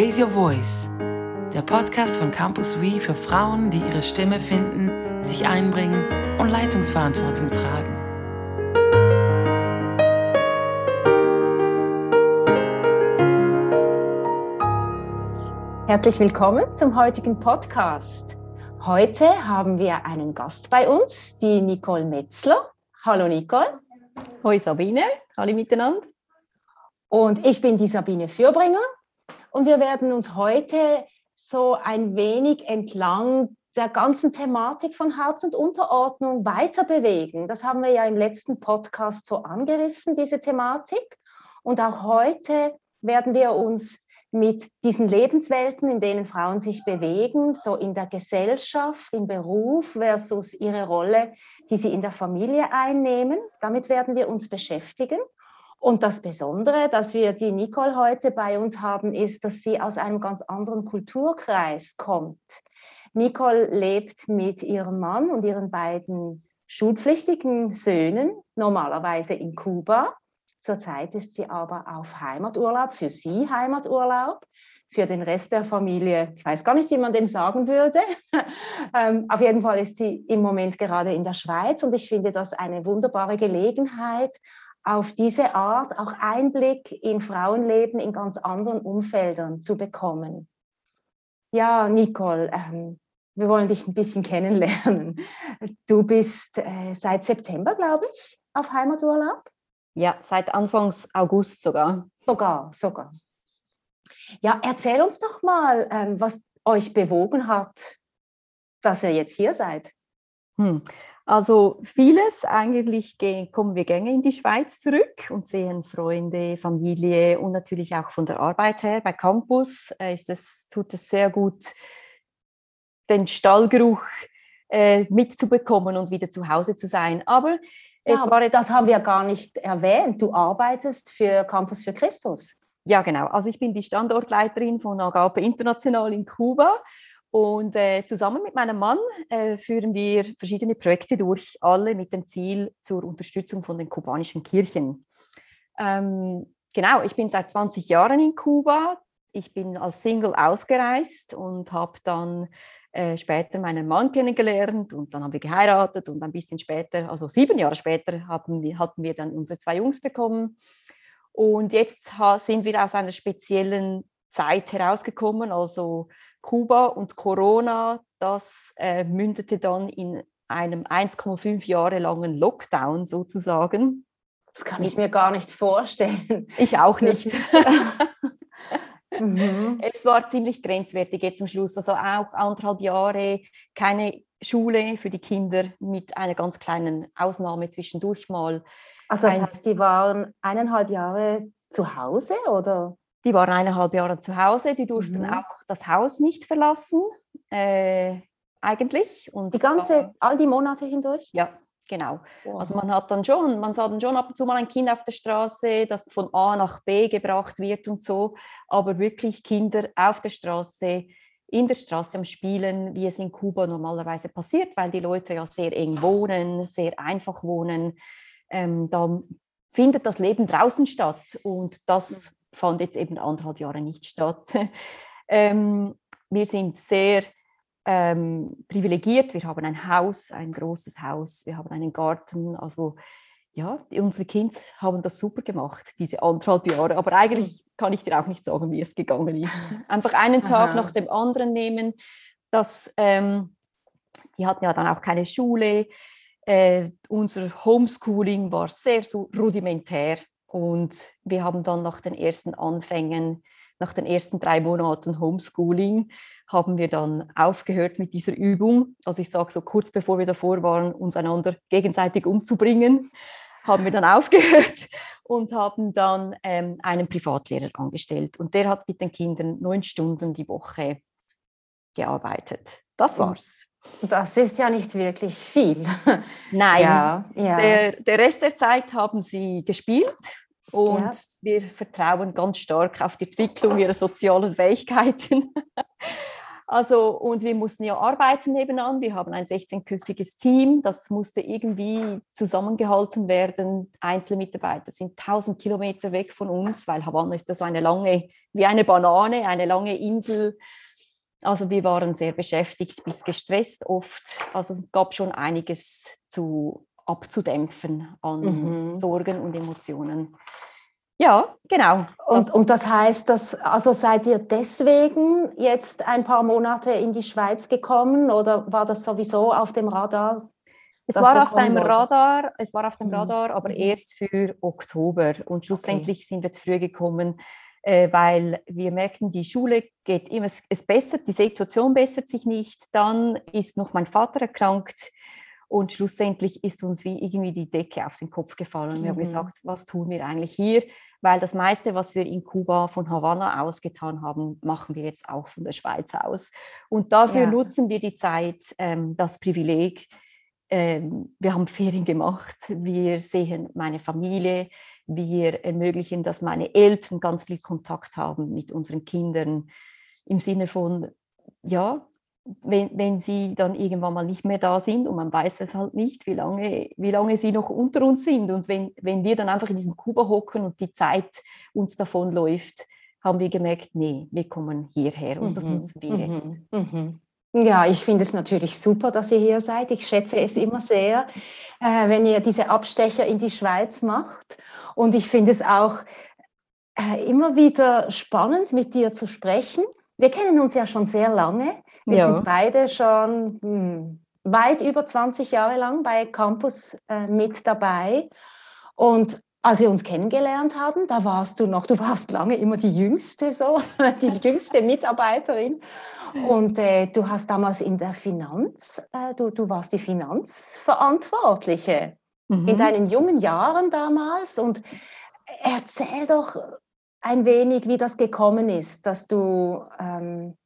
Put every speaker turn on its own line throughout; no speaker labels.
Raise Your Voice, der Podcast von Campus We für Frauen, die ihre Stimme finden, sich einbringen und Leitungsverantwortung tragen.
Herzlich willkommen zum heutigen Podcast. Heute haben wir einen Gast bei uns, die Nicole Metzler. Hallo Nicole.
Hallo Sabine, hallo miteinander.
Und ich bin die Sabine Fürbringer und wir werden uns heute so ein wenig entlang der ganzen Thematik von Haupt- und Unterordnung weiter bewegen. Das haben wir ja im letzten Podcast so angerissen, diese Thematik. Und auch heute werden wir uns mit diesen Lebenswelten, in denen Frauen sich bewegen, so in der Gesellschaft, im Beruf versus ihre Rolle, die sie in der Familie einnehmen. Damit werden wir uns beschäftigen. Und das Besondere, dass wir die Nicole heute bei uns haben, ist, dass sie aus einem ganz anderen Kulturkreis kommt. Nicole lebt mit ihrem Mann und ihren beiden schulpflichtigen Söhnen normalerweise in Kuba. Zurzeit ist sie aber auf Heimaturlaub, für sie Heimaturlaub, für den Rest der Familie, ich weiß gar nicht, wie man dem sagen würde. ähm, auf jeden Fall ist sie im Moment gerade in der Schweiz und ich finde das eine wunderbare Gelegenheit, auf diese Art auch Einblick in Frauenleben in ganz anderen Umfeldern zu bekommen. Ja, Nicole, ähm, wir wollen dich ein bisschen kennenlernen. Du bist äh, seit September, glaube ich, auf Heimaturlaub.
Ja, seit Anfangs August sogar.
Sogar, sogar. Ja, erzähl uns doch mal, ähm, was euch bewogen hat, dass ihr jetzt hier seid.
Hm. Also vieles, eigentlich kommen wir gerne in die Schweiz zurück und sehen Freunde, Familie und natürlich auch von der Arbeit her. Bei Campus äh, ist es, tut es sehr gut, den Stallgeruch äh, mitzubekommen und wieder zu Hause zu sein. Aber
es ja, war jetzt, das haben wir gar nicht erwähnt. Du arbeitest für Campus für Christus.
Ja, genau. Also ich bin die Standortleiterin von Agape International in Kuba und äh, zusammen mit meinem Mann äh, führen wir verschiedene Projekte durch, alle mit dem Ziel zur Unterstützung von den kubanischen Kirchen. Ähm, genau, ich bin seit 20 Jahren in Kuba. Ich bin als Single ausgereist und habe dann äh, später meinen Mann kennengelernt und dann haben wir geheiratet und ein bisschen später, also sieben Jahre später, haben hatten wir dann unsere zwei Jungs bekommen. Und jetzt sind wir aus einer speziellen Zeit herausgekommen, also Kuba und Corona, das äh, mündete dann in einem 1,5 Jahre langen Lockdown sozusagen.
Das kann ich mir gar nicht vorstellen.
Ich auch nicht. mhm. Es war ziemlich grenzwertig jetzt zum Schluss. Also auch anderthalb Jahre keine Schule für die Kinder mit einer ganz kleinen Ausnahme zwischendurch mal.
Also das heißt, die waren eineinhalb Jahre zu Hause oder?
Die waren eineinhalb Jahre zu Hause, die durften mhm. auch das Haus nicht verlassen, äh, eigentlich.
Und die ganze, all die Monate hindurch?
Ja, genau. Wow. Also man hat dann schon, man sah dann schon ab und zu mal ein Kind auf der Straße, das von A nach B gebracht wird und so, aber wirklich Kinder auf der Straße, in der Straße am Spielen, wie es in Kuba normalerweise passiert, weil die Leute ja sehr eng wohnen, sehr einfach wohnen. Ähm, da findet das Leben draußen statt und das fand jetzt eben anderthalb Jahre nicht statt. ähm, wir sind sehr ähm, privilegiert. Wir haben ein Haus, ein großes Haus, wir haben einen Garten. Also ja, unsere Kinder haben das super gemacht, diese anderthalb Jahre. Aber eigentlich kann ich dir auch nicht sagen, wie es gegangen ist. Einfach einen Tag Aha. nach dem anderen nehmen. Das, ähm, die hatten ja dann auch keine Schule. Äh, unser Homeschooling war sehr so rudimentär. Und wir haben dann nach den ersten Anfängen, nach den ersten drei Monaten Homeschooling, haben wir dann aufgehört mit dieser Übung. Also ich sage so kurz bevor wir davor waren, uns einander gegenseitig umzubringen, haben wir dann aufgehört und haben dann ähm, einen Privatlehrer angestellt. Und der hat mit den Kindern neun Stunden die Woche gearbeitet. Das war's.
Das ist ja nicht wirklich viel.
Nein, ja, ja. Der, der, Rest der Zeit haben sie gespielt und ja. wir vertrauen ganz stark auf die Entwicklung ihrer sozialen Fähigkeiten. Also, und wir mussten ja arbeiten nebenan. Wir haben ein 16-köpfiges Team. Das musste irgendwie zusammengehalten werden. Einzelne Mitarbeiter sind 1000 Kilometer weg von uns, weil Havanna ist das eine lange, wie eine Banane, eine lange Insel. Also wir waren sehr beschäftigt bis gestresst oft. Also es gab schon einiges zu abzudämpfen an mhm. Sorgen und Emotionen. Ja, genau.
Und, das, und das heißt, dass, also seid ihr deswegen jetzt ein paar Monate in die Schweiz gekommen oder war das sowieso auf dem Radar?
Es war auf dem Radar, es war auf dem mhm. Radar, aber mhm. erst für Oktober. Und schlussendlich okay. sind wir zu früh gekommen, weil wir merken, die Schule geht immer, es bessert, die Situation bessert sich nicht. Dann ist noch mein Vater erkrankt und schlussendlich ist uns wie irgendwie die Decke auf den Kopf gefallen. Und wir mhm. haben gesagt, was tun wir eigentlich hier? Weil das meiste, was wir in Kuba von Havanna aus getan haben, machen wir jetzt auch von der Schweiz aus. Und dafür ja. nutzen wir die Zeit, ähm, das Privileg. Ähm, wir haben Ferien gemacht, wir sehen meine Familie, wir ermöglichen, dass meine Eltern ganz viel Kontakt haben mit unseren Kindern im Sinne von, ja, wenn, wenn sie dann irgendwann mal nicht mehr da sind und man weiß es halt nicht, wie lange, wie lange sie noch unter uns sind. Und wenn, wenn wir dann einfach in diesem Kuba hocken und die Zeit uns davonläuft, haben wir gemerkt, nee, wir kommen hierher und das mhm. nutzen wir mhm. jetzt.
Mhm. Ja, ich finde es natürlich super, dass ihr hier seid. Ich schätze es immer sehr, äh, wenn ihr diese Abstecher in die Schweiz macht. Und ich finde es auch äh, immer wieder spannend, mit dir zu sprechen. Wir kennen uns ja schon sehr lange. Wir ja. sind beide schon hm, weit über 20 Jahre lang bei Campus äh, mit dabei. Und als wir uns kennengelernt haben, da warst du noch, du warst lange immer die Jüngste, so, die jüngste Mitarbeiterin. Und äh, du hast damals in der Finanz, äh, du, du warst die Finanzverantwortliche mhm. in deinen jungen Jahren damals. Und erzähl doch ein wenig, wie das gekommen ist, dass du ähm,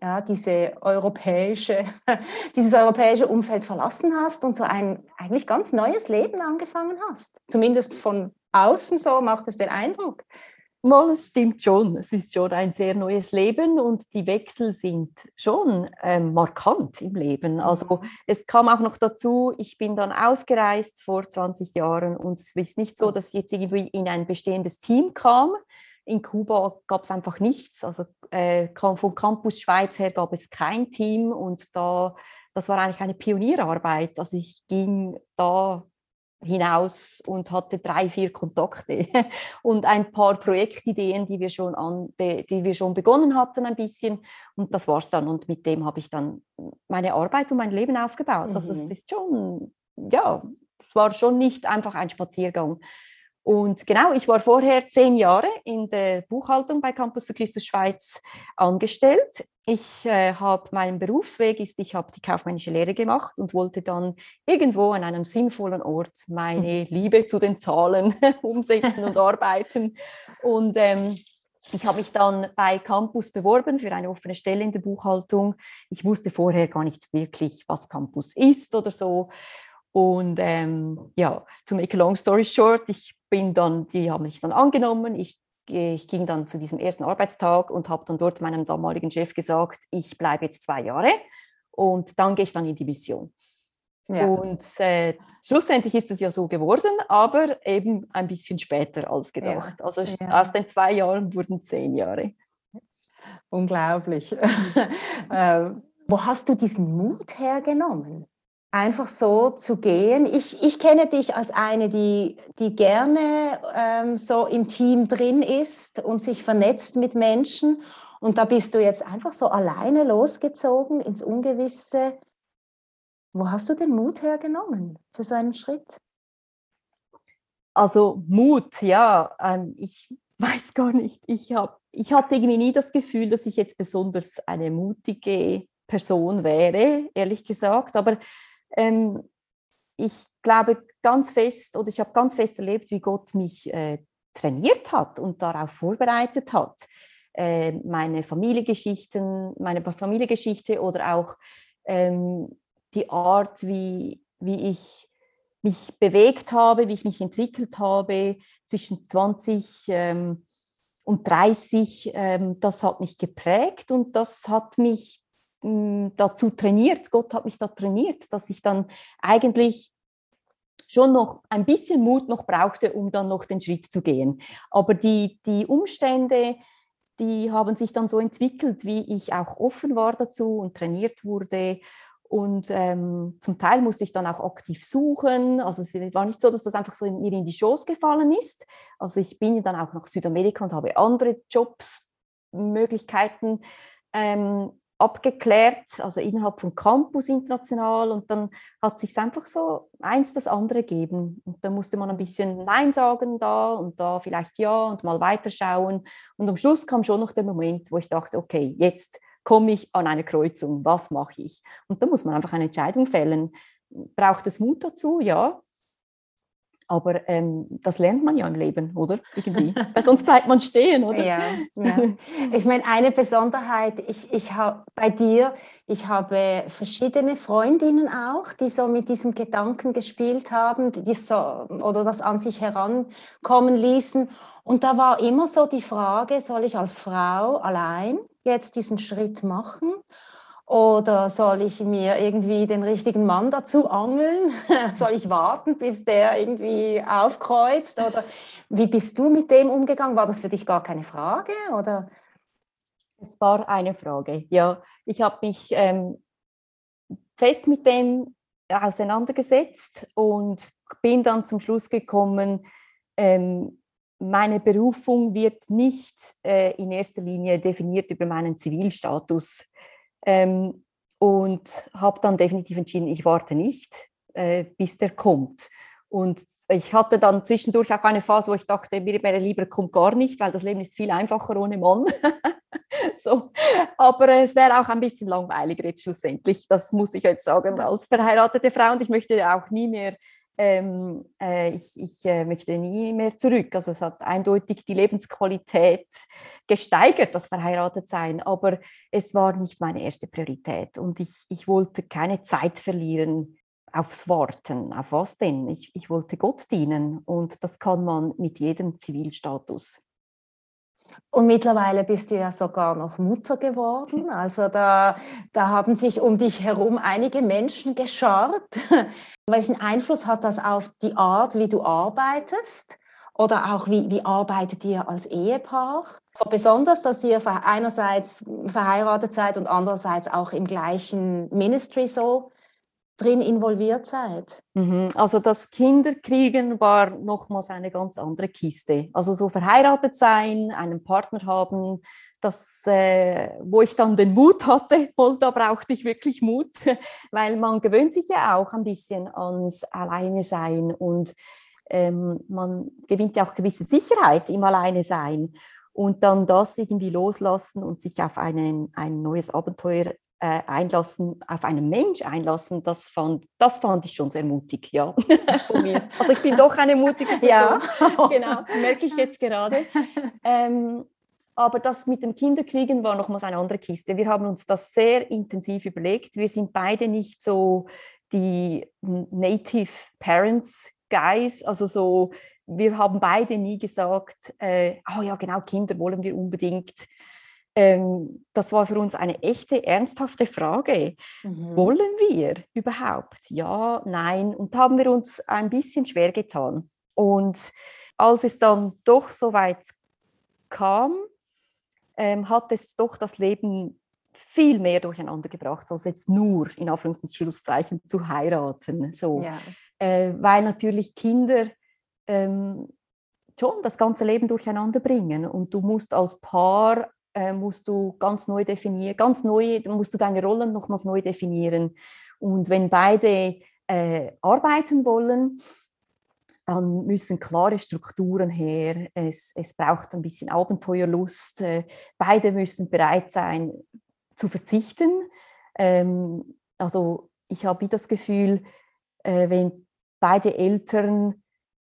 ja, diese europäische, dieses europäische Umfeld verlassen hast und so ein eigentlich ganz neues Leben angefangen hast. Zumindest von außen so macht es den Eindruck.
Mal, es stimmt schon. Es ist schon ein sehr neues Leben und die Wechsel sind schon ähm, markant im Leben. Also mhm. es kam auch noch dazu, ich bin dann ausgereist vor 20 Jahren und es ist nicht so, dass ich jetzt irgendwie in ein bestehendes Team kam, in Kuba gab es einfach nichts. Also äh, vom Campus Schweiz her gab es kein Team und da, das war eigentlich eine Pionierarbeit. Also ich ging da hinaus und hatte drei, vier Kontakte und ein paar Projektideen, die wir schon, an, die wir schon begonnen hatten ein bisschen. Und das war es dann. Und mit dem habe ich dann meine Arbeit und mein Leben aufgebaut. Mhm. Also es mhm. ist schon, ja, es war schon nicht einfach ein Spaziergang. Und genau, ich war vorher zehn Jahre in der Buchhaltung bei Campus für Christus Schweiz angestellt. Ich äh, habe meinen Berufsweg ist, ich habe die kaufmännische Lehre gemacht und wollte dann irgendwo an einem sinnvollen Ort meine Liebe zu den Zahlen umsetzen und arbeiten. Und ähm, ich habe mich dann bei Campus beworben für eine offene Stelle in der Buchhaltung. Ich wusste vorher gar nicht wirklich, was Campus ist oder so. Und ähm, ja, to make a long story short, ich bin dann, die haben mich dann angenommen. Ich, ich ging dann zu diesem ersten Arbeitstag und habe dann dort meinem damaligen Chef gesagt, ich bleibe jetzt zwei Jahre und dann gehe ich dann in die Mission. Ja. Und äh, schlussendlich ist es ja so geworden, aber eben ein bisschen später als gedacht. Ja. Also ja. aus den zwei Jahren wurden zehn Jahre.
Unglaublich. äh, wo hast du diesen Mut hergenommen? Einfach so zu gehen. Ich, ich kenne dich als eine, die, die gerne ähm, so im Team drin ist und sich vernetzt mit Menschen. Und da bist du jetzt einfach so alleine losgezogen ins Ungewisse. Wo hast du den Mut hergenommen für so einen Schritt?
Also Mut, ja, ähm, ich weiß gar nicht. Ich, hab, ich hatte irgendwie nie das Gefühl, dass ich jetzt besonders eine mutige Person wäre, ehrlich gesagt. Aber ähm, ich glaube ganz fest oder ich habe ganz fest erlebt, wie Gott mich äh, trainiert hat und darauf vorbereitet hat. Äh, meine Familiengeschichten, meine Familiengeschichte oder auch ähm, die Art, wie, wie ich mich bewegt habe, wie ich mich entwickelt habe zwischen 20 ähm, und 30, ähm, das hat mich geprägt und das hat mich dazu trainiert, Gott hat mich da trainiert, dass ich dann eigentlich schon noch ein bisschen Mut noch brauchte, um dann noch den Schritt zu gehen. Aber die, die Umstände, die haben sich dann so entwickelt, wie ich auch offen war dazu und trainiert wurde. Und ähm, zum Teil musste ich dann auch aktiv suchen. Also es war nicht so, dass das einfach so in, mir in die Schoß gefallen ist. Also ich bin dann auch nach Südamerika und habe andere Jobs, Möglichkeiten ähm, abgeklärt, also innerhalb von Campus international und dann hat sich einfach so eins das andere gegeben und da musste man ein bisschen Nein sagen da und da vielleicht Ja und mal weiterschauen und am Schluss kam schon noch der Moment, wo ich dachte, okay, jetzt komme ich an eine Kreuzung, was mache ich? Und da muss man einfach eine Entscheidung fällen. Braucht es Mut dazu? Ja. Aber ähm, das lernt man ja im Leben, oder? Irgendwie. Weil sonst bleibt man stehen, oder?
Ja, ja. Ich meine, eine Besonderheit, ich, ich habe bei dir, ich habe verschiedene Freundinnen auch, die so mit diesem Gedanken gespielt haben, die so, oder das an sich herankommen ließen. Und da war immer so die Frage, soll ich als Frau allein jetzt diesen Schritt machen? Oder soll ich mir irgendwie den richtigen Mann dazu angeln? soll ich warten, bis der irgendwie aufkreuzt? Oder wie bist du mit dem umgegangen? War das für dich gar keine Frage? Oder?
Es war eine Frage, ja. Ich habe mich ähm, fest mit dem auseinandergesetzt und bin dann zum Schluss gekommen, ähm, meine Berufung wird nicht äh, in erster Linie definiert über meinen Zivilstatus. Ähm, und habe dann definitiv entschieden, ich warte nicht, äh, bis der kommt. Und ich hatte dann zwischendurch auch eine Phase, wo ich dachte, mir wäre lieber kommt gar nicht, weil das Leben ist viel einfacher ohne Mann. so. Aber es wäre auch ein bisschen langweiliger jetzt schlussendlich. Das muss ich jetzt sagen als verheiratete Frau. Und ich möchte auch nie mehr ähm, äh, ich, ich äh, möchte nie mehr zurück. Also es hat eindeutig die Lebensqualität gesteigert, das Verheiratetsein, aber es war nicht meine erste Priorität und ich, ich wollte keine Zeit verlieren aufs Warten. Auf was denn? Ich, ich wollte Gott dienen und das kann man mit jedem Zivilstatus.
Und mittlerweile bist du ja sogar noch Mutter geworden. Also da, da haben sich um dich herum einige Menschen geschart. Welchen Einfluss hat das auf die Art, wie du arbeitest? Oder auch, wie, wie arbeitet ihr als Ehepaar? So besonders, dass ihr einerseits verheiratet seid und andererseits auch im gleichen Ministry so drin involviert seid?
Mhm. Also das Kinderkriegen war nochmals eine ganz andere Kiste. Also so verheiratet sein, einen Partner haben, das, äh, wo ich dann den Mut hatte, voll, da brauchte ich wirklich Mut, weil man gewöhnt sich ja auch ein bisschen ans Alleine sein und ähm, man gewinnt ja auch gewisse Sicherheit im Alleine sein und dann das irgendwie loslassen und sich auf einen, ein neues Abenteuer äh, einlassen, auf einen Mensch einlassen, das fand, das fand ich schon sehr mutig, ja, von mir. Also ich bin doch eine mutige Person, ja. genau, merke ich jetzt gerade. Ähm, aber das mit dem Kinderkriegen war nochmals eine andere Kiste. Wir haben uns das sehr intensiv überlegt. Wir sind beide nicht so die Native Parents Guys, also so, wir haben beide nie gesagt, äh, oh ja, genau, Kinder wollen wir unbedingt ähm, das war für uns eine echte, ernsthafte Frage. Mhm. Wollen wir überhaupt? Ja, nein. Und haben wir uns ein bisschen schwer getan. Und als es dann doch so weit kam, ähm, hat es doch das Leben viel mehr durcheinander gebracht, als jetzt nur in Anführungszeichen zu heiraten. So. Ja. Äh, weil natürlich Kinder ähm, schon das ganze Leben durcheinander bringen und du musst als Paar äh, musst du ganz neu definieren, ganz neu, musst du deine Rollen nochmals neu definieren. Und wenn beide äh, arbeiten wollen, dann müssen klare Strukturen her. Es, es braucht ein bisschen Abenteuerlust. Äh, beide müssen bereit sein zu verzichten. Ähm, also ich habe das Gefühl, äh, wenn beide Eltern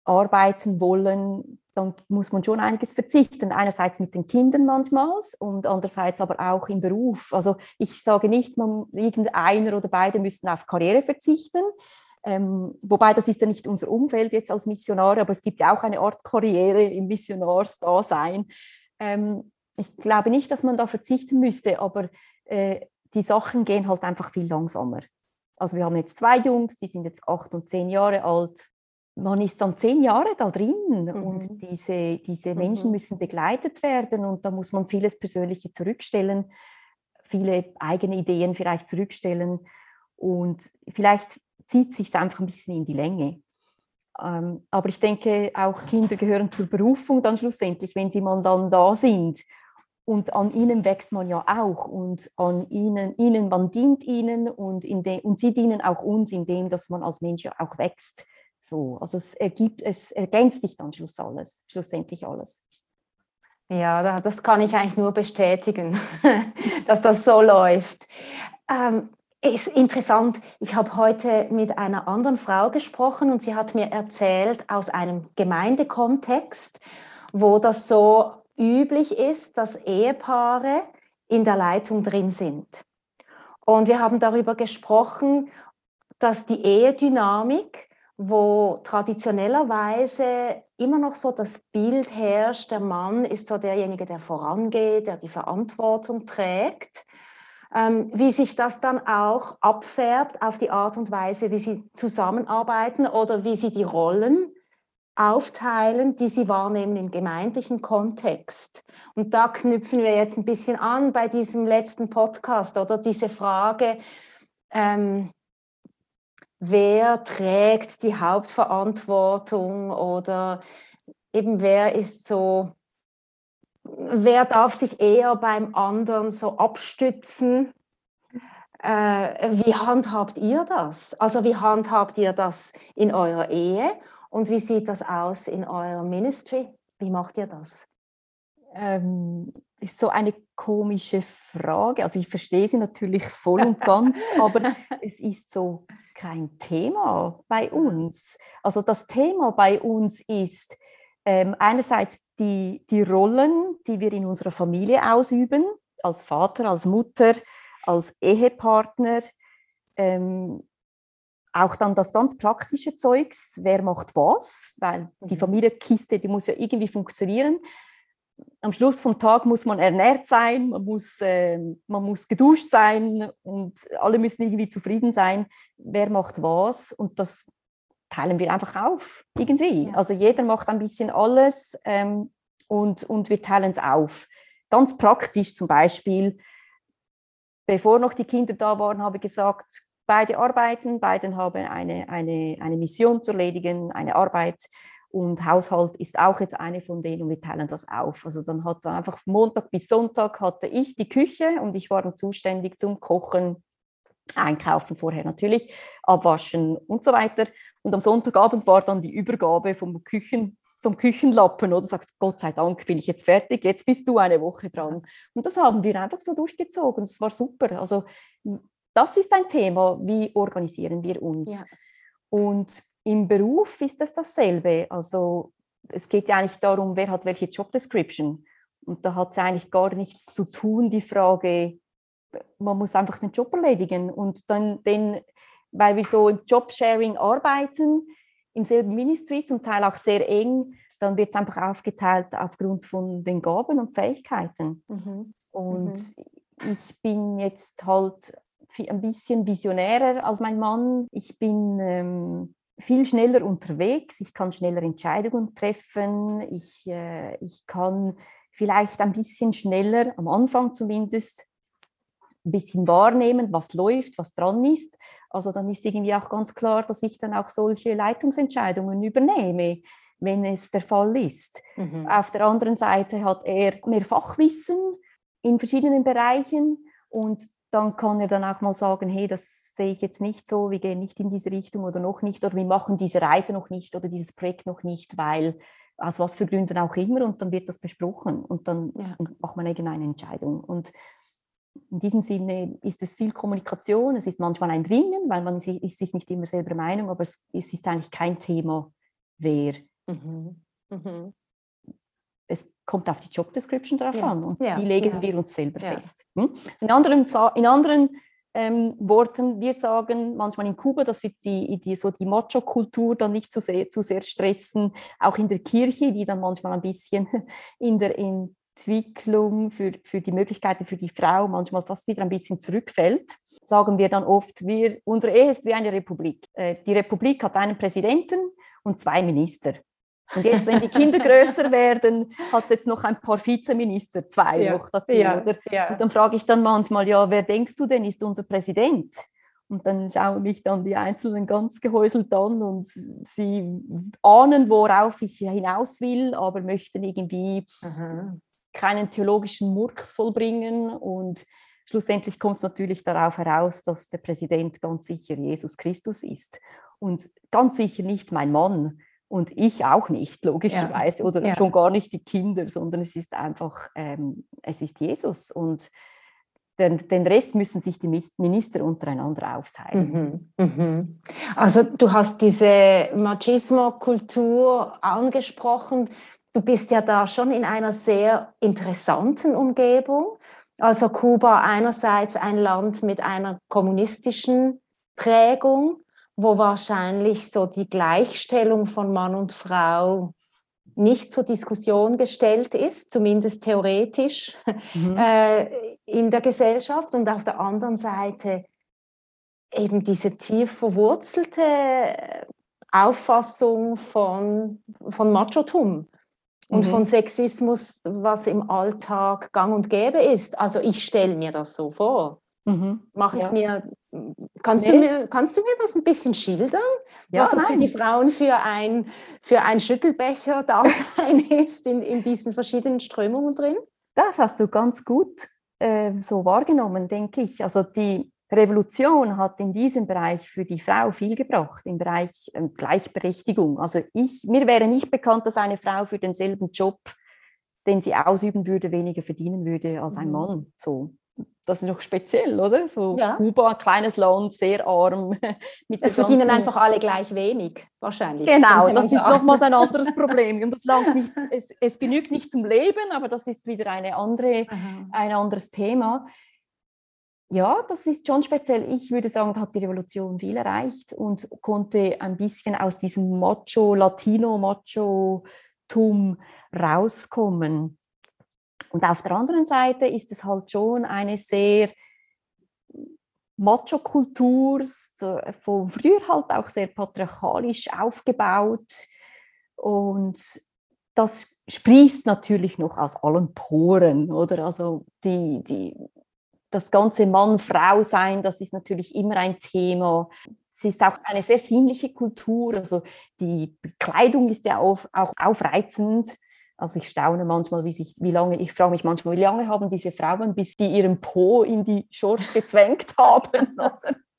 arbeiten wollen, dann muss man schon einiges verzichten. Einerseits mit den Kindern manchmal und andererseits aber auch im Beruf. Also ich sage nicht, man, irgendeiner oder beide müssen auf Karriere verzichten. Ähm, wobei das ist ja nicht unser Umfeld jetzt als Missionare, aber es gibt ja auch eine Art Karriere im Missionarsdasein. Ähm, ich glaube nicht, dass man da verzichten müsste, aber äh, die Sachen gehen halt einfach viel langsamer. Also wir haben jetzt zwei Jungs, die sind jetzt acht und zehn Jahre alt. Man ist dann zehn Jahre da drin mhm. und diese, diese Menschen mhm. müssen begleitet werden und da muss man vieles Persönliche zurückstellen, viele eigene Ideen vielleicht zurückstellen und vielleicht zieht sich einfach ein bisschen in die Länge. Ähm, aber ich denke, auch Kinder gehören zur Berufung dann schlussendlich, wenn sie mal dann da sind. Und an ihnen wächst man ja auch und an ihnen, ihnen man dient ihnen und, in de, und sie dienen auch uns, indem dass man als Mensch ja auch wächst. So, also es ergibt, es ergänzt sich dann schluss alles, schlussendlich alles.
Ja, das kann ich eigentlich nur bestätigen, dass das so läuft. Ähm, ist interessant. Ich habe heute mit einer anderen Frau gesprochen und sie hat mir erzählt aus einem Gemeindekontext, wo das so üblich ist, dass Ehepaare in der Leitung drin sind. Und wir haben darüber gesprochen, dass die Ehedynamik, wo traditionellerweise immer noch so das Bild herrscht, der Mann ist so derjenige, der vorangeht, der die Verantwortung trägt, ähm, wie sich das dann auch abfärbt auf die Art und Weise, wie sie zusammenarbeiten oder wie sie die Rollen aufteilen, die sie wahrnehmen im gemeindlichen Kontext. Und da knüpfen wir jetzt ein bisschen an bei diesem letzten Podcast oder diese Frage, ähm, wer trägt die Hauptverantwortung oder eben wer ist so wer darf sich eher beim anderen so abstützen? Äh, wie handhabt ihr das? Also wie handhabt ihr das in eurer Ehe und wie sieht das aus in eurem Ministry? Wie macht ihr das?
Ähm, ist so eine komische Frage. Also ich verstehe sie natürlich voll und ganz, aber es ist so kein Thema bei uns. Also das Thema bei uns ist, ähm, einerseits die, die Rollen, die wir in unserer Familie ausüben, als Vater, als Mutter, als Ehepartner, ähm, auch dann das ganz praktische Zeugs, wer macht was, weil die mhm. Familienkiste, die muss ja irgendwie funktionieren. Am Schluss vom Tag muss man ernährt sein, man muss, äh, man muss geduscht sein und alle müssen irgendwie zufrieden sein, wer macht was. Und das teilen wir einfach auf, irgendwie. Ja. Also jeder macht ein bisschen alles ähm, und, und wir teilen es auf. Ganz praktisch zum Beispiel, bevor noch die Kinder da waren, habe ich gesagt, beide arbeiten, beide haben eine, eine, eine Mission zu erledigen, eine Arbeit und Haushalt ist auch jetzt eine von denen und wir teilen das auf. Also dann hat einfach Montag bis Sonntag hatte ich die Küche und ich war dann zuständig zum Kochen, einkaufen vorher natürlich, abwaschen und so weiter. Und am Sonntagabend war dann die Übergabe vom, Küchen, vom Küchenlappen oder sagt, Gott sei Dank bin ich jetzt fertig, jetzt bist du eine Woche dran. Und das haben wir einfach so durchgezogen. Das war super. Also das ist ein Thema, wie organisieren wir uns. Ja. Und im Beruf ist es dasselbe. Also es geht ja eigentlich darum, wer hat welche Job Description. Und da hat es eigentlich gar nichts zu tun, die Frage, man muss einfach den Job erledigen und dann den, weil wir so im Jobsharing arbeiten, im selben Ministry, zum Teil auch sehr eng, dann wird es einfach aufgeteilt aufgrund von den Gaben und Fähigkeiten. Mhm. Und mhm. ich bin jetzt halt ein bisschen visionärer als mein Mann. Ich bin ähm, viel schneller unterwegs, ich kann schneller Entscheidungen treffen, ich, äh, ich kann vielleicht ein bisschen schneller, am Anfang zumindest, ein bisschen wahrnehmen, was läuft, was dran ist. Also dann ist irgendwie auch ganz klar, dass ich dann auch solche Leitungsentscheidungen übernehme, wenn es der Fall ist. Mhm. Auf der anderen Seite hat er mehr Fachwissen in verschiedenen Bereichen und dann kann er dann auch mal sagen, hey, das sehe ich jetzt nicht so, wir gehen nicht in diese Richtung oder noch nicht oder wir machen diese Reise noch nicht oder dieses Projekt noch nicht, weil aus was für Gründen auch immer und dann wird das besprochen und dann ja. macht man irgendeine Entscheidung. Und in diesem Sinne ist es viel Kommunikation, es ist manchmal ein Dringen, weil man ist sich nicht immer selber Meinung, aber es, es ist eigentlich kein Thema, wer. Mhm. Mhm. Es kommt auf die Job Description drauf ja. an und ja. die legen ja. wir uns selber fest. Hm? In anderen, in anderen ähm, Worten, wir sagen manchmal in Kuba, dass wir die, die, so die Macho-Kultur dann nicht zu sehr, zu sehr stressen, auch in der Kirche, die dann manchmal ein bisschen in der, Entwicklung, für, für die Möglichkeiten für die Frau manchmal fast wieder ein bisschen zurückfällt, sagen wir dann oft, wir, unsere Ehe ist wie eine Republik. Äh, die Republik hat einen Präsidenten und zwei Minister. Und jetzt, wenn die Kinder größer werden, hat es jetzt noch ein paar Vizeminister, zwei ja. noch dazu. Ja. Oder? Ja. Und dann frage ich dann manchmal, ja, wer denkst du denn ist unser Präsident? Und dann schauen mich dann die Einzelnen ganz gehäuselt an und sie ahnen, worauf ich hinaus will, aber möchten irgendwie mhm. keinen theologischen Murks vollbringen. Und schlussendlich kommt es natürlich darauf heraus, dass der Präsident ganz sicher Jesus Christus ist und ganz sicher nicht mein Mann und ich auch nicht, logischerweise, ja. oder ja. schon gar nicht die Kinder, sondern es ist einfach, ähm, es ist Jesus und den, den, Rest müssen sich die Minister untereinander aufteilen.
Mhm, mhm. Also du hast diese Machismo-Kultur angesprochen. Du bist ja da schon in einer sehr interessanten Umgebung. Also Kuba einerseits ein Land mit einer kommunistischen Prägung wo wahrscheinlich so die Gleichstellung von Mann und Frau nicht zur Diskussion gestellt ist, zumindest theoretisch mhm. äh, in der Gesellschaft. Und auf der anderen Seite eben diese tief verwurzelte Auffassung von, von Machotum und mhm. von Sexismus, was im Alltag gang und gäbe ist. Also ich stelle mir das so vor. Mhm. Mache ich ja. mir, kannst, nee. du mir, kannst du mir das ein bisschen schildern? Ja, was das für die Frauen für ein, für ein Schüttelbecher da sein ist in, in diesen verschiedenen Strömungen drin?
Das hast du ganz gut äh, so wahrgenommen, denke ich. Also die Revolution hat in diesem Bereich für die Frau viel gebracht, im Bereich äh, Gleichberechtigung. Also ich, mir wäre nicht bekannt, dass eine Frau für denselben Job, den sie ausüben würde, weniger verdienen würde als ein mhm. Mann. So das ist noch speziell, oder? So ja. Kuba, ein kleines Land, sehr arm.
Es verdienen einfach alle gleich wenig, wahrscheinlich.
Genau, das ist nochmals ein anderes Problem. Und das Land nicht, es, es, genügt nicht zum Leben, aber das ist wieder eine andere, ein anderes Thema. Ja, das ist schon speziell. Ich würde sagen, da hat die Revolution viel erreicht und konnte ein bisschen aus diesem Macho, Latino-Macho-Tum rauskommen. Und auf der anderen Seite ist es halt schon eine sehr Macho-Kultur, so von früher halt auch sehr patriarchalisch aufgebaut. Und das sprießt natürlich noch aus allen Poren, oder? Also die, die, das ganze Mann-Frau-Sein, das ist natürlich immer ein Thema. Es ist auch eine sehr sinnliche Kultur. Also die Kleidung ist ja auch, auch aufreizend. Also ich staune manchmal, wie, sich, wie lange, ich frage mich manchmal, wie lange haben diese Frauen, bis die ihren Po in die Shorts gezwängt haben,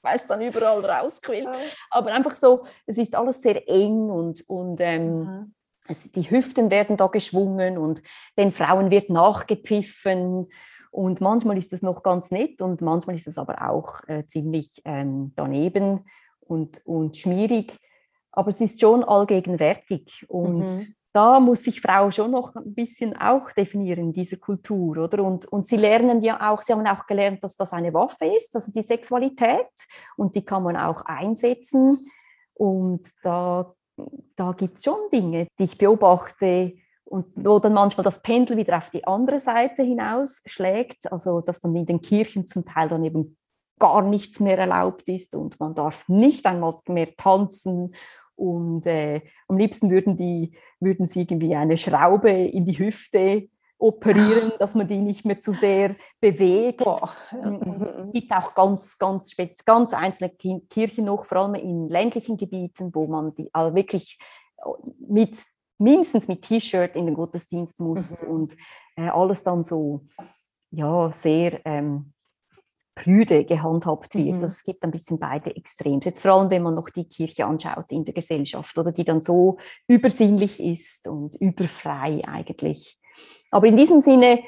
weil es dann überall rausquillt. Aber einfach so, es ist alles sehr eng und, und ähm, mhm. es, die Hüften werden da geschwungen und den Frauen wird nachgepfiffen. Und manchmal ist es noch ganz nett und manchmal ist es aber auch äh, ziemlich ähm, daneben und, und schmierig. Aber es ist schon allgegenwärtig und mhm da muss sich Frau schon noch ein bisschen auch definieren, diese Kultur, oder? Und, und sie lernen ja auch, sie haben auch gelernt, dass das eine Waffe ist, also die Sexualität, und die kann man auch einsetzen. Und da, da gibt es schon Dinge, die ich beobachte, und wo dann manchmal das Pendel wieder auf die andere Seite hinaus schlägt, also dass dann in den Kirchen zum Teil dann eben gar nichts mehr erlaubt ist und man darf nicht einmal mehr tanzen und äh, am liebsten würden, die, würden sie irgendwie eine Schraube in die Hüfte operieren, dass man die nicht mehr zu sehr bewegt. Es gibt auch ganz, ganz, ganz einzelne Kirchen noch, vor allem in ländlichen Gebieten, wo man die also wirklich äh, mit, mindestens mit T-Shirt in den Gottesdienst muss mhm. und äh, alles dann so ja, sehr ähm, prüde gehandhabt wird. Mhm. Das gibt ein bisschen beide Extrems. Jetzt vor allem, wenn man noch die Kirche anschaut in der Gesellschaft oder die dann so übersinnlich ist und überfrei eigentlich. Aber in diesem Sinne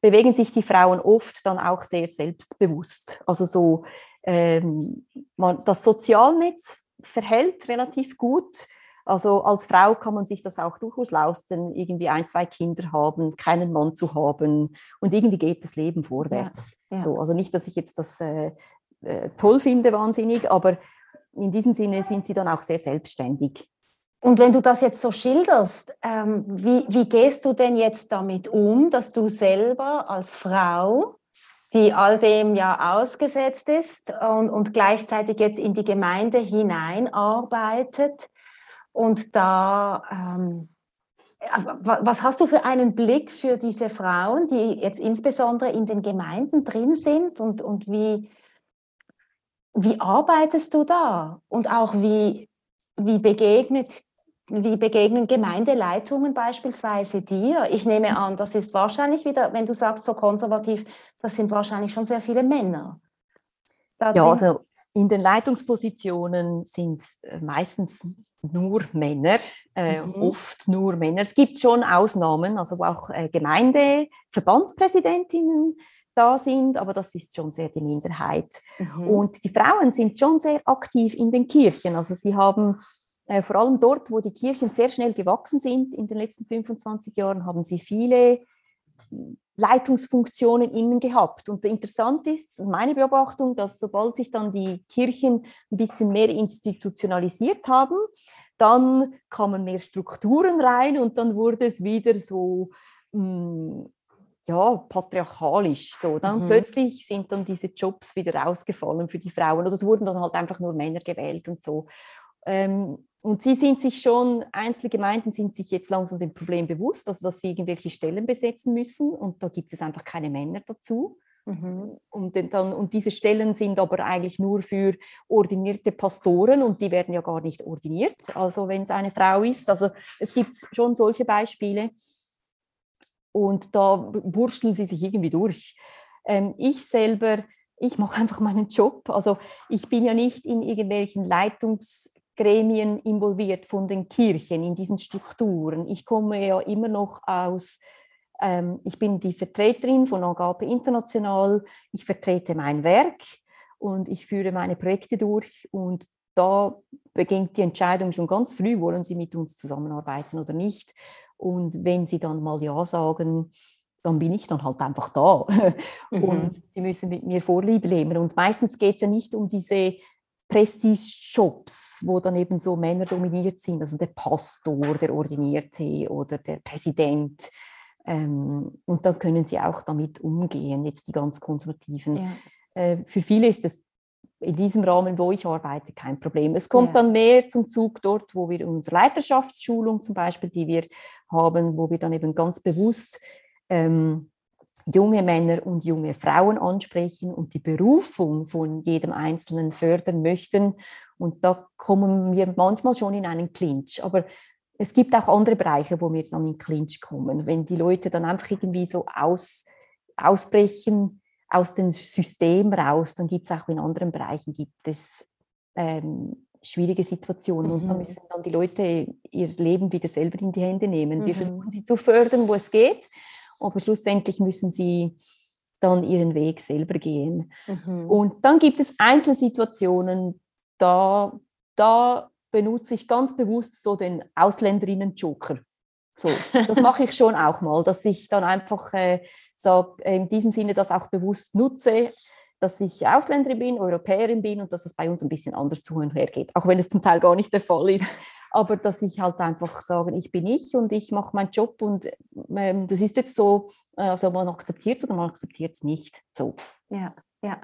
bewegen sich die Frauen oft dann auch sehr selbstbewusst. Also so ähm, man, das Sozialnetz verhält relativ gut also als Frau kann man sich das auch durchaus leisten, irgendwie ein, zwei Kinder haben, keinen Mann zu haben und irgendwie geht das Leben vorwärts. Ja, ja. So, also nicht, dass ich jetzt das äh, äh, toll finde, wahnsinnig, aber in diesem Sinne sind sie dann auch sehr selbstständig.
Und wenn du das jetzt so schilderst, ähm, wie, wie gehst du denn jetzt damit um, dass du selber als Frau, die all dem ja ausgesetzt ist und, und gleichzeitig jetzt in die Gemeinde hineinarbeitet und da, ähm, was hast du für einen Blick für diese Frauen, die jetzt insbesondere in den Gemeinden drin sind und, und wie, wie arbeitest du da? Und auch wie, wie begegnet wie begegnen Gemeindeleitungen beispielsweise dir? Ich nehme an, das ist wahrscheinlich wieder, wenn du sagst so konservativ, das sind wahrscheinlich schon sehr viele Männer.
Da ja, also in den Leitungspositionen sind äh, meistens nur Männer, äh, mhm. oft nur Männer. Es gibt schon Ausnahmen, also wo auch äh, Gemeinde, Verbandspräsidentinnen da sind, aber das ist schon sehr die Minderheit. Mhm. Und die Frauen sind schon sehr aktiv in den Kirchen. Also sie haben äh, vor allem dort, wo die Kirchen sehr schnell gewachsen sind in den letzten 25 Jahren, haben sie viele Leitungsfunktionen innen gehabt. Und interessant ist meine Beobachtung, dass sobald sich dann die Kirchen ein bisschen mehr institutionalisiert haben, dann kamen mehr Strukturen rein und dann wurde es wieder so mh, hm, ja, patriarchalisch. So. Dann mhm. plötzlich sind dann diese Jobs wieder rausgefallen für die Frauen oder es wurden dann halt einfach nur Männer gewählt und so. Ähm, und sie sind sich schon, einzelne Gemeinden sind sich jetzt langsam dem Problem bewusst, also dass sie irgendwelche Stellen besetzen müssen und da gibt es einfach keine Männer dazu. Mhm. Und, dann, und diese Stellen sind aber eigentlich nur für ordinierte Pastoren und die werden ja gar nicht ordiniert. Also wenn es eine Frau ist, also es gibt schon solche Beispiele und da wurschteln sie sich irgendwie durch. Ähm, ich selber, ich mache einfach meinen Job. Also ich bin ja nicht in irgendwelchen Leitungs Gremien involviert von den Kirchen in diesen Strukturen. Ich komme ja immer noch aus, ähm, ich bin die Vertreterin von Agape International, ich vertrete mein Werk und ich führe meine Projekte durch und da beginnt die Entscheidung schon ganz früh, wollen Sie mit uns zusammenarbeiten oder nicht. Und wenn Sie dann mal Ja sagen, dann bin ich dann halt einfach da. Mhm. Und Sie müssen mit mir Vorliebe nehmen. Und meistens geht es ja nicht um diese Prestige-Jobs, wo dann eben so Männer dominiert sind, also der Pastor, der Ordinierte oder der Präsident. Ähm, und dann können sie auch damit umgehen, jetzt die ganz Konservativen. Ja. Äh, für viele ist es in diesem Rahmen, wo ich arbeite, kein Problem. Es kommt ja. dann mehr zum Zug dort, wo wir unsere Leiterschaftsschulung zum Beispiel, die wir haben, wo wir dann eben ganz bewusst ähm, junge Männer und junge Frauen ansprechen und die Berufung von jedem Einzelnen fördern möchten. Und da kommen wir manchmal schon in einen Clinch. Aber es gibt auch andere Bereiche, wo wir dann in Clinch kommen. Wenn die Leute dann einfach irgendwie so aus, ausbrechen aus dem System raus, dann gibt es auch in anderen Bereichen gibt es ähm, schwierige Situationen mhm. und da mhm. müssen dann die Leute ihr Leben wieder selber in die Hände nehmen. Mhm. Wir versuchen sie zu fördern, wo es geht aber schlussendlich müssen sie dann ihren Weg selber gehen. Mhm. Und dann gibt es Einzelsituationen, da, da benutze ich ganz bewusst so den Ausländerinnen-Joker. So, das mache ich schon auch mal, dass ich dann einfach äh, sage, in diesem Sinne das auch bewusst nutze, dass ich Ausländerin bin, Europäerin bin und dass es bei uns ein bisschen anders zu und her geht, auch wenn es zum Teil gar nicht der Fall ist aber dass ich halt einfach sage, ich bin ich und ich mache meinen Job und ähm, das ist jetzt so, also man akzeptiert es oder man akzeptiert es nicht. So.
Ja, ja.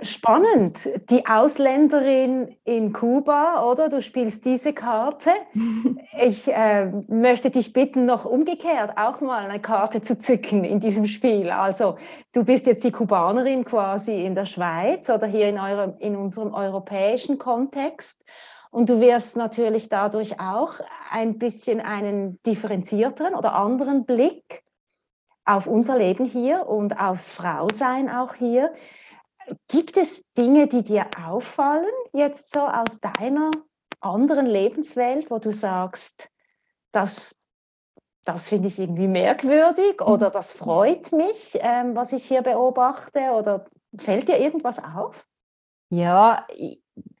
Spannend, die Ausländerin in Kuba, oder? Du spielst diese Karte. Ich äh, möchte dich bitten, noch umgekehrt auch mal eine Karte zu zücken in diesem Spiel. Also du bist jetzt die Kubanerin quasi in der Schweiz oder hier in, eurem, in unserem europäischen Kontext. Und du wirst natürlich dadurch auch ein bisschen einen differenzierteren oder anderen Blick auf unser Leben hier und aufs Frausein auch hier. Gibt es Dinge, die dir auffallen, jetzt so aus deiner anderen Lebenswelt, wo du sagst, das, das finde ich irgendwie merkwürdig oder das freut mich, ähm, was ich hier beobachte? Oder fällt dir irgendwas auf?
Ja,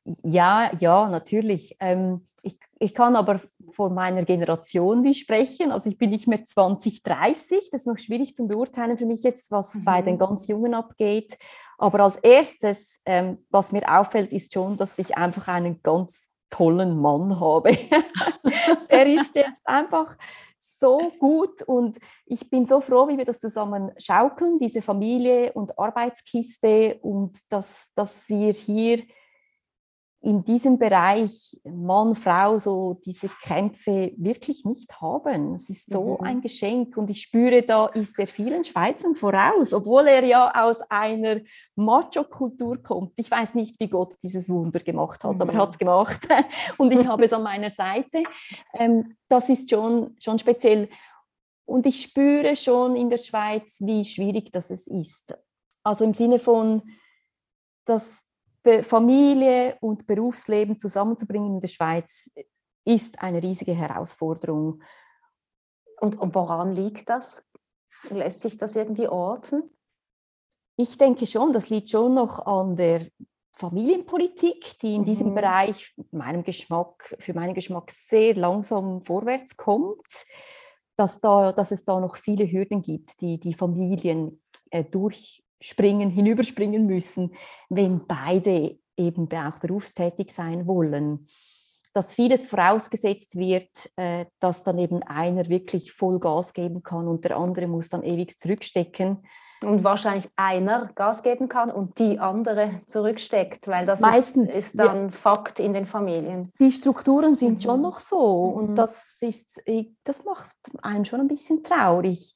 ja, ja, natürlich. Ähm, ich, ich kann aber von meiner Generation wie sprechen. Also ich bin nicht mehr 20, 30. Das ist noch schwierig zu beurteilen für mich jetzt, was mhm. bei den ganz Jungen abgeht. Aber als erstes, ähm, was mir auffällt, ist schon, dass ich einfach einen ganz tollen Mann habe. der ist jetzt einfach so gut und ich bin so froh, wie wir das zusammen schaukeln, diese Familie und Arbeitskiste und dass, dass wir hier in diesem Bereich Mann, Frau so diese Kämpfe wirklich nicht haben. Es ist so mhm. ein Geschenk und ich spüre, da ist er vielen Schweizern voraus, obwohl er ja aus einer Macho-Kultur kommt. Ich weiß nicht, wie Gott dieses Wunder gemacht hat, mhm. aber er hat es gemacht und ich habe es an meiner Seite. Ähm, das ist schon, schon speziell. Und ich spüre schon in der Schweiz, wie schwierig das ist. Also im Sinne von, dass Familie und Berufsleben zusammenzubringen in der Schweiz ist eine riesige Herausforderung.
Und, und woran liegt das? Lässt sich das irgendwie orten?
Ich denke schon, das liegt schon noch an der Familienpolitik, die in diesem mhm. Bereich meinem Geschmack, für meinen Geschmack sehr langsam vorwärts kommt, dass, da, dass es da noch viele Hürden gibt, die die Familien äh, durch springen, hinüberspringen müssen, wenn beide eben auch berufstätig sein wollen. Dass vieles vorausgesetzt wird, äh, dass dann eben einer wirklich voll Gas geben kann und der andere muss dann ewig zurückstecken.
Und wahrscheinlich einer Gas geben kann und die andere zurücksteckt, weil das
Meistens,
ist, ist dann ja. Fakt in den Familien.
Die Strukturen sind mhm. schon noch so mhm. und das, ist, das macht einen schon ein bisschen traurig.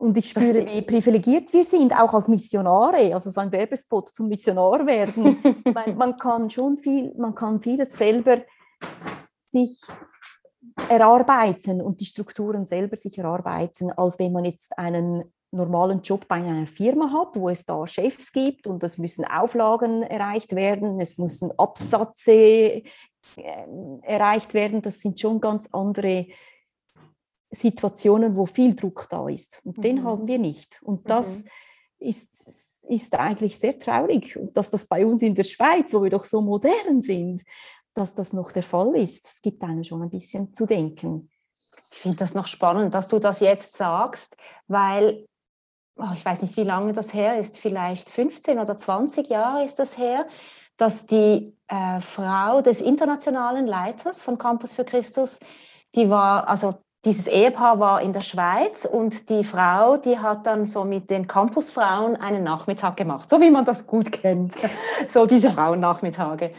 Und ich spüre, wie privilegiert wir sind, auch als Missionare, also so ein Werbespot zum Missionar werden. man, man, kann schon viel, man kann vieles selber sich erarbeiten und die Strukturen selber sich erarbeiten, als wenn man jetzt einen normalen Job bei einer Firma hat, wo es da Chefs gibt und es müssen Auflagen erreicht werden, es müssen Absätze äh, erreicht werden. Das sind schon ganz andere Situationen, wo viel Druck da ist. Und mhm. den haben wir nicht. Und das mhm. ist, ist eigentlich sehr traurig. Und dass das bei uns in der Schweiz, wo wir doch so modern sind, dass das noch der Fall ist. Es gibt einem schon ein bisschen zu denken.
Ich finde das noch spannend, dass du das jetzt sagst, weil oh, ich weiß nicht, wie lange das her ist, vielleicht 15 oder 20 Jahre ist das her, dass die äh, Frau des internationalen Leiters von Campus für Christus, die war, also dieses Ehepaar war in der Schweiz und die Frau, die hat dann so mit den Campusfrauen einen Nachmittag gemacht, so wie man das gut kennt, so diese Frauennachmittage.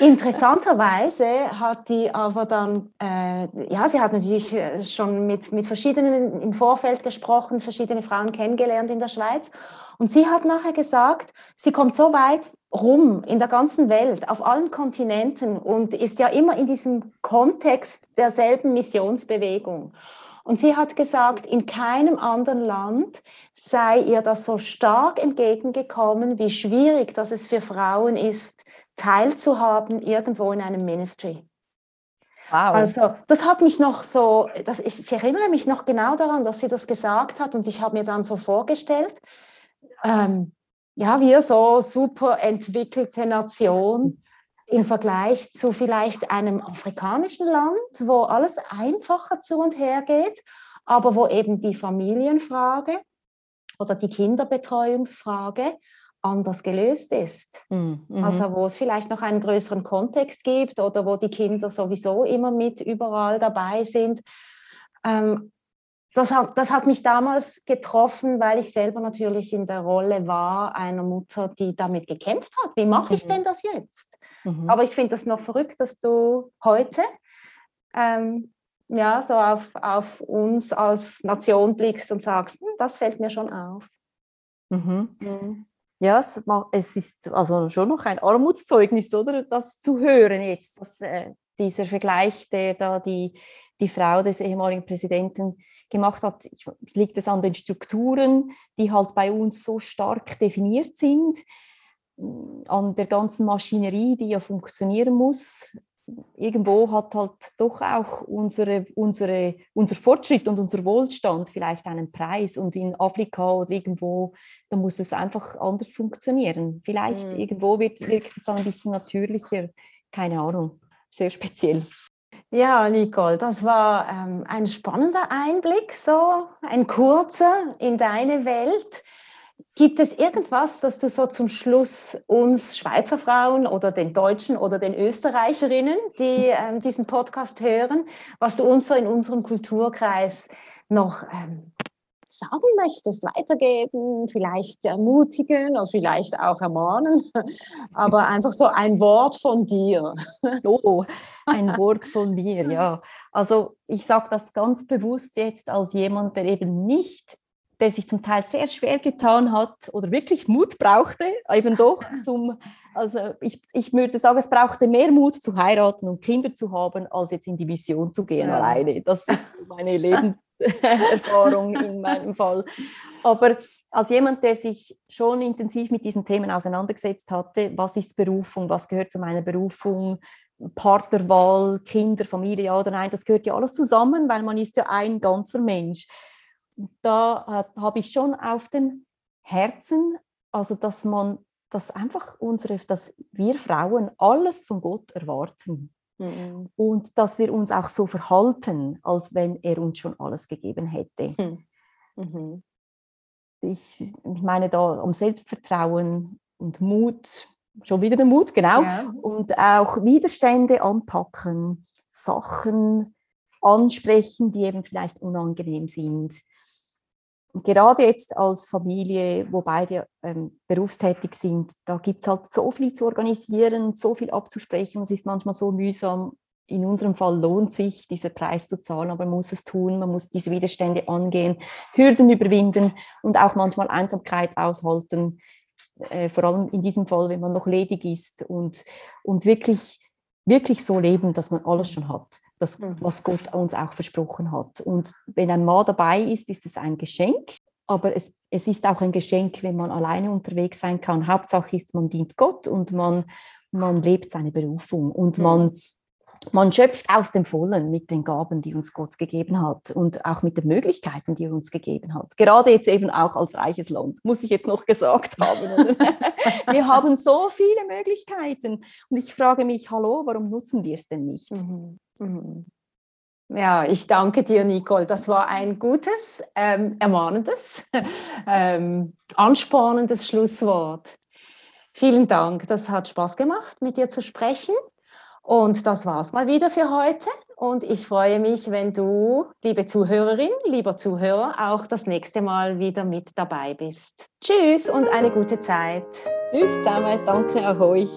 Interessanterweise hat die aber dann, äh, ja, sie hat natürlich äh, schon mit, mit verschiedenen im Vorfeld gesprochen, verschiedene Frauen kennengelernt in der Schweiz. Und sie hat nachher gesagt, sie kommt so weit rum in der ganzen Welt, auf allen Kontinenten und ist ja immer in diesem Kontext derselben Missionsbewegung. Und sie hat gesagt, in keinem anderen Land sei ihr das so stark entgegengekommen, wie schwierig das es für Frauen ist, teilzuhaben irgendwo in einem Ministry. Wow. Also das hat mich noch so, das, ich, ich, erinnere mich noch genau daran, dass sie das gesagt hat und ich habe mir dann so vorgestellt, ähm, ja, wir so super entwickelte Nation im Vergleich zu vielleicht einem afrikanischen Land, wo alles einfacher zu und her geht, aber wo eben die Familienfrage oder die Kinderbetreuungsfrage anders gelöst ist. Mhm. Also wo es vielleicht noch einen größeren Kontext gibt oder wo die Kinder sowieso immer mit überall dabei sind. Ähm, das hat, das hat mich damals getroffen, weil ich selber natürlich in der Rolle war einer Mutter, die damit gekämpft hat. Wie mache ich mhm. denn das jetzt? Mhm. Aber ich finde das noch verrückt, dass du heute ähm, ja, so auf, auf uns als Nation blickst und sagst, hm, das fällt mir schon auf.
Mhm. Mhm. Ja, es, es, ist also schon noch ein Armutszeugnis, oder? Das zu hören jetzt, dass, äh, dieser Vergleich, der da die, die Frau des ehemaligen Präsidenten gemacht hat, liegt es an den Strukturen, die halt bei uns so stark definiert sind, an der ganzen Maschinerie, die ja funktionieren muss. Irgendwo hat halt doch auch unsere, unsere, unser Fortschritt und unser Wohlstand vielleicht einen Preis. Und in Afrika oder irgendwo, da muss es einfach anders funktionieren. Vielleicht mhm. irgendwo wird, wirkt es dann ein bisschen natürlicher. Keine Ahnung, sehr speziell.
Ja, Nicole, das war ähm, ein spannender Einblick, so ein kurzer in deine Welt. Gibt es irgendwas, das du so zum Schluss uns Schweizer Frauen oder den Deutschen oder den Österreicherinnen, die ähm, diesen Podcast hören, was du uns so in unserem Kulturkreis noch ähm, sagen möchtest, weitergeben, vielleicht ermutigen oder vielleicht auch ermahnen, aber einfach so ein Wort von dir.
Oh, ein Wort von mir, ja. Also ich sage das ganz bewusst jetzt als jemand, der eben nicht der sich zum Teil sehr schwer getan hat oder wirklich Mut brauchte, eben doch zum, also ich, ich würde sagen, es brauchte mehr Mut zu heiraten und Kinder zu haben, als jetzt in die Mission zu gehen ja. alleine. Das ist meine Lebenserfahrung in meinem Fall. Aber als jemand, der sich schon intensiv mit diesen Themen auseinandergesetzt hatte, was ist Berufung, was gehört zu meiner Berufung, Partnerwahl, Kinder, Familie, ja oder nein, das gehört ja alles zusammen, weil man ist ja ein ganzer Mensch da äh, habe ich schon auf dem Herzen, also dass man, dass einfach unsere, dass wir Frauen alles von Gott erwarten. Mhm. Und dass wir uns auch so verhalten, als wenn er uns schon alles gegeben hätte. Hm. Mhm. Ich, ich meine da um Selbstvertrauen und Mut, schon wieder der Mut, genau. Ja. Und auch Widerstände anpacken, Sachen ansprechen, die eben vielleicht unangenehm sind gerade jetzt als Familie, wo beide ähm, berufstätig sind, da gibt es halt so viel zu organisieren, so viel abzusprechen. Es ist manchmal so mühsam. In unserem Fall lohnt sich, diesen Preis zu zahlen, aber man muss es tun, man muss diese Widerstände angehen, Hürden überwinden und auch manchmal Einsamkeit aushalten. Äh, vor allem in diesem Fall, wenn man noch ledig ist und, und wirklich, wirklich so leben, dass man alles schon hat das, mhm. was Gott uns auch versprochen hat. Und wenn ein Mann dabei ist, ist es ein Geschenk, aber es, es ist auch ein Geschenk, wenn man alleine unterwegs sein kann. Hauptsache ist, man dient Gott und man, man lebt seine Berufung und mhm. man, man schöpft aus dem Vollen mit den Gaben, die uns Gott gegeben hat und auch mit den Möglichkeiten, die er uns gegeben hat. Gerade jetzt eben auch als reiches Land, muss ich jetzt noch gesagt haben. wir haben so viele Möglichkeiten und ich frage mich, hallo, warum nutzen wir es denn nicht?
Mhm. Mhm. Ja, ich danke dir, Nicole. Das war ein gutes, ähm, ermahnendes, ähm, anspornendes Schlusswort. Vielen Dank. Das hat Spaß gemacht, mit dir zu sprechen. Und das war's mal wieder für heute. Und ich freue mich, wenn du, liebe Zuhörerin, lieber Zuhörer, auch das nächste Mal wieder mit dabei bist. Tschüss und eine gute Zeit.
Tschüss zusammen. Danke auch euch.